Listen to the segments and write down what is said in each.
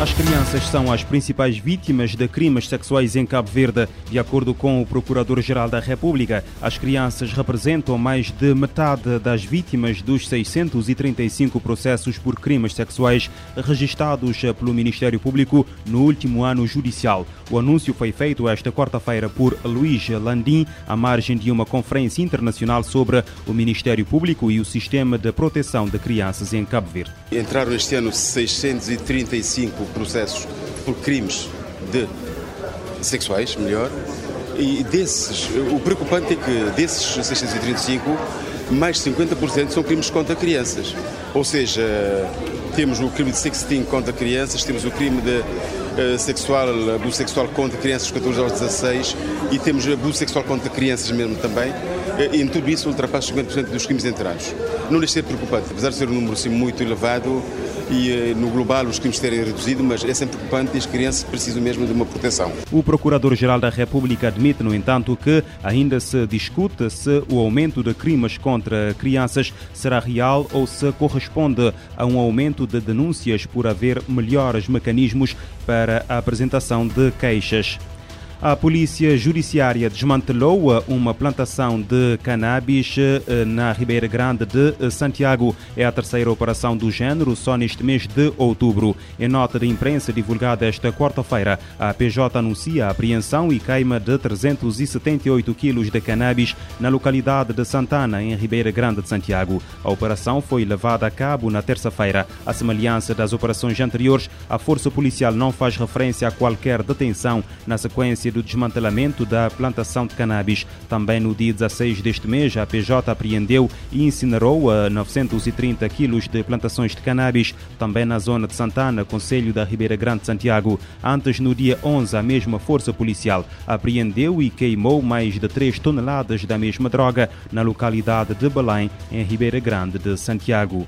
As crianças são as principais vítimas de crimes sexuais em Cabo Verde. De acordo com o Procurador-Geral da República, as crianças representam mais de metade das vítimas dos 635 processos por crimes sexuais registrados pelo Ministério Público no último ano judicial. O anúncio foi feito esta quarta-feira por Luís Landim, à margem de uma conferência internacional sobre o Ministério Público e o sistema de proteção de crianças em Cabo Verde. Entraram este ano 635 processos por crimes de sexuais, melhor, e desses, o preocupante é que desses 635, mais de 50% são crimes contra crianças. Ou seja, temos o crime de sexting contra crianças, temos o crime de uh, sexual, abuso sexual contra crianças de 14 aos 16 e temos abuso sexual contra crianças mesmo também. Uh, e em tudo isso ultrapassa 50% dos crimes entrados. Não de ser preocupante, apesar de ser um número assim, muito elevado, e eh, no global os crimes terem reduzido, mas é sempre preocupante e as crianças precisam mesmo de uma proteção. O Procurador-Geral da República admite, no entanto, que ainda se discute se o aumento de crimes contra crianças será real ou se corresponde a um aumento de denúncias por haver melhores mecanismos para a apresentação de queixas. A Polícia Judiciária desmantelou uma plantação de cannabis eh, na Ribeira Grande de eh, Santiago. É a terceira operação do género só neste mês de outubro. Em nota de imprensa divulgada esta quarta-feira, a PJ anuncia a apreensão e queima de 378 quilos de cannabis na localidade de Santana, em Ribeira Grande de Santiago. A operação foi levada a cabo na terça-feira. A semelhança das operações anteriores, a Força Policial não faz referência a qualquer detenção na sequência do desmantelamento da plantação de cannabis. Também no dia 16 deste mês, a PJ apreendeu e incinerou 930 quilos de plantações de cannabis, também na zona de Santana, Conselho da Ribeira Grande de Santiago. Antes, no dia 11, a mesma força policial apreendeu e queimou mais de 3 toneladas da mesma droga na localidade de Belém, em Ribeira Grande de Santiago.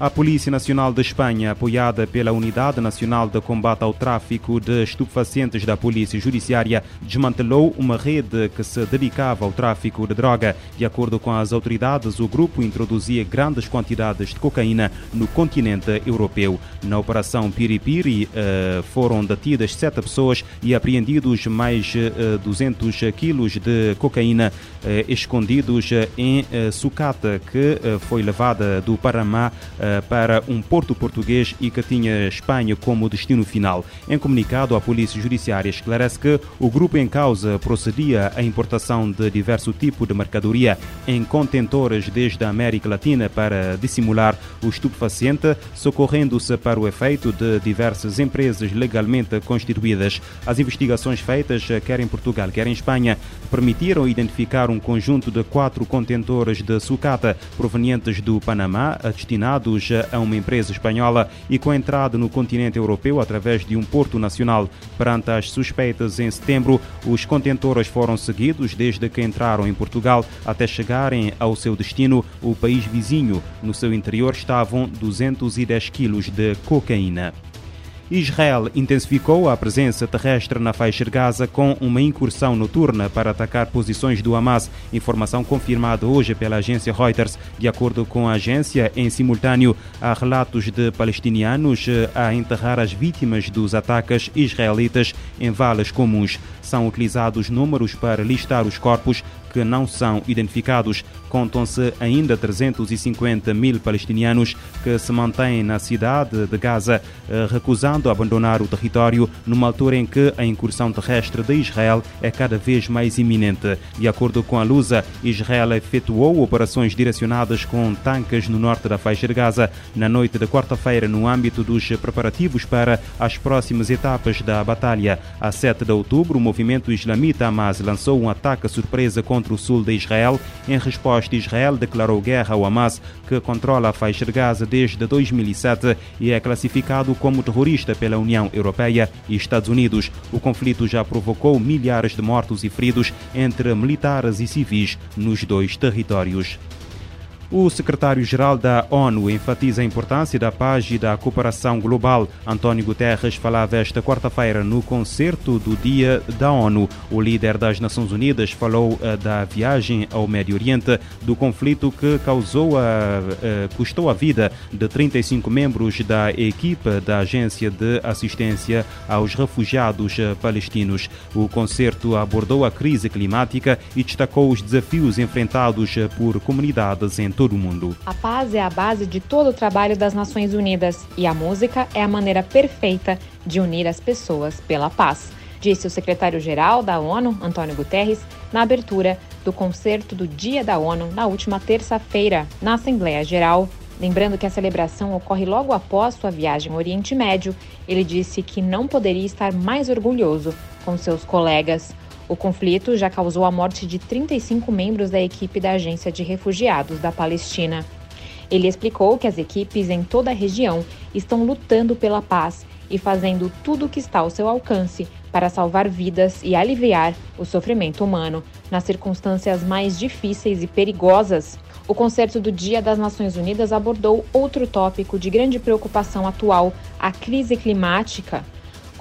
A Polícia Nacional de Espanha, apoiada pela Unidade Nacional de Combate ao Tráfico de Estupefacientes da Polícia Judiciária, desmantelou uma rede que se dedicava ao tráfico de droga. De acordo com as autoridades, o grupo introduzia grandes quantidades de cocaína no continente europeu. Na Operação Piripiri eh, foram detidas sete pessoas e apreendidos mais 200 eh, quilos de cocaína eh, escondidos em sucata, que foi levada do Paramá eh, para um porto português e que tinha Espanha como destino final. Em comunicado, a Polícia Judiciária esclarece que o grupo em causa procedia à importação de diverso tipo de mercadoria em contentores desde a América Latina para dissimular o estupefaciente, socorrendo-se para o efeito de diversas empresas legalmente constituídas. As investigações feitas, quer em Portugal, quer em Espanha, permitiram identificar um conjunto de quatro contentores de sucata provenientes do Panamá, destinados a uma empresa espanhola e com entrada no continente europeu através de um porto nacional. Perante as suspeitas em setembro, os contentores foram seguidos desde que entraram em Portugal até chegarem ao seu destino, o país vizinho. No seu interior estavam 210 quilos de cocaína. Israel intensificou a presença terrestre na faixa de Gaza com uma incursão noturna para atacar posições do Hamas. Informação confirmada hoje pela agência Reuters. De acordo com a agência, em simultâneo, há relatos de palestinianos eh, a enterrar as vítimas dos ataques israelitas em valas comuns. São utilizados números para listar os corpos que não são identificados. Contam-se ainda 350 mil palestinianos que se mantêm na cidade de Gaza, eh, recusando abandonar o território numa altura em que a incursão terrestre de Israel é cada vez mais iminente. De acordo com a Lusa, Israel efetuou operações direcionadas com tanques no norte da faixa de Gaza na noite de quarta-feira, no âmbito dos preparativos para as próximas etapas da batalha. A 7 de outubro, o movimento islamita Hamas lançou um ataque surpresa contra o sul de Israel. Em resposta, Israel declarou guerra ao Hamas, que controla a faixa de Gaza desde 2007 e é classificado como terrorista pela União Europeia e Estados Unidos. O conflito já provocou milhares de mortos e feridos entre militares e civis nos dois territórios. O secretário-geral da ONU enfatiza a importância da paz e da cooperação global. António Guterres falava esta quarta-feira no concerto do Dia da ONU. O líder das Nações Unidas falou uh, da viagem ao Médio Oriente, do conflito que causou a, uh, custou a vida de 35 membros da equipe da Agência de Assistência aos Refugiados uh, Palestinos. O concerto abordou a crise climática e destacou os desafios enfrentados por comunidades em todo o mundo. A paz é a base de todo o trabalho das Nações Unidas e a música é a maneira perfeita de unir as pessoas pela paz, disse o secretário-geral da ONU, Antônio Guterres, na abertura do concerto do Dia da ONU na última terça-feira, na Assembleia Geral. Lembrando que a celebração ocorre logo após sua viagem ao Oriente Médio, ele disse que não poderia estar mais orgulhoso com seus colegas. O conflito já causou a morte de 35 membros da equipe da Agência de Refugiados da Palestina. Ele explicou que as equipes em toda a região estão lutando pela paz e fazendo tudo o que está ao seu alcance para salvar vidas e aliviar o sofrimento humano nas circunstâncias mais difíceis e perigosas. O concerto do Dia das Nações Unidas abordou outro tópico de grande preocupação atual, a crise climática.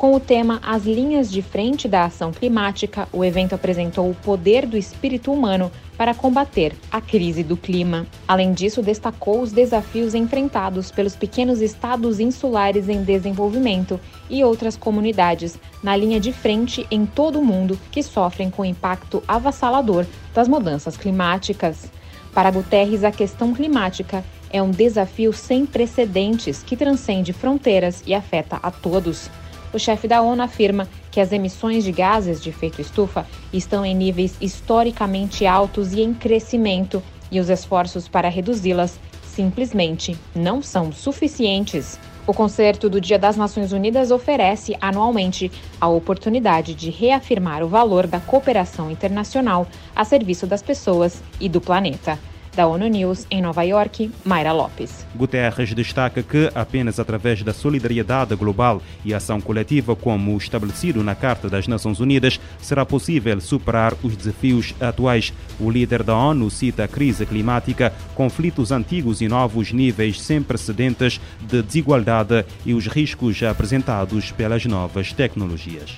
Com o tema As Linhas de Frente da Ação Climática, o evento apresentou o poder do espírito humano para combater a crise do clima. Além disso, destacou os desafios enfrentados pelos pequenos estados insulares em desenvolvimento e outras comunidades na linha de frente em todo o mundo que sofrem com o impacto avassalador das mudanças climáticas. Para Guterres, a questão climática é um desafio sem precedentes que transcende fronteiras e afeta a todos o chefe da ONU afirma que as emissões de gases de efeito estufa estão em níveis historicamente altos e em crescimento, e os esforços para reduzi-las simplesmente não são suficientes. O concerto do Dia das Nações Unidas oferece anualmente a oportunidade de reafirmar o valor da cooperação internacional a serviço das pessoas e do planeta. Da ONU News em Nova York, Mayra Lopes. Guterres destaca que apenas através da solidariedade global e ação coletiva, como estabelecido na Carta das Nações Unidas, será possível superar os desafios atuais. O líder da ONU cita a crise climática, conflitos antigos e novos níveis sem precedentes de desigualdade e os riscos apresentados pelas novas tecnologias.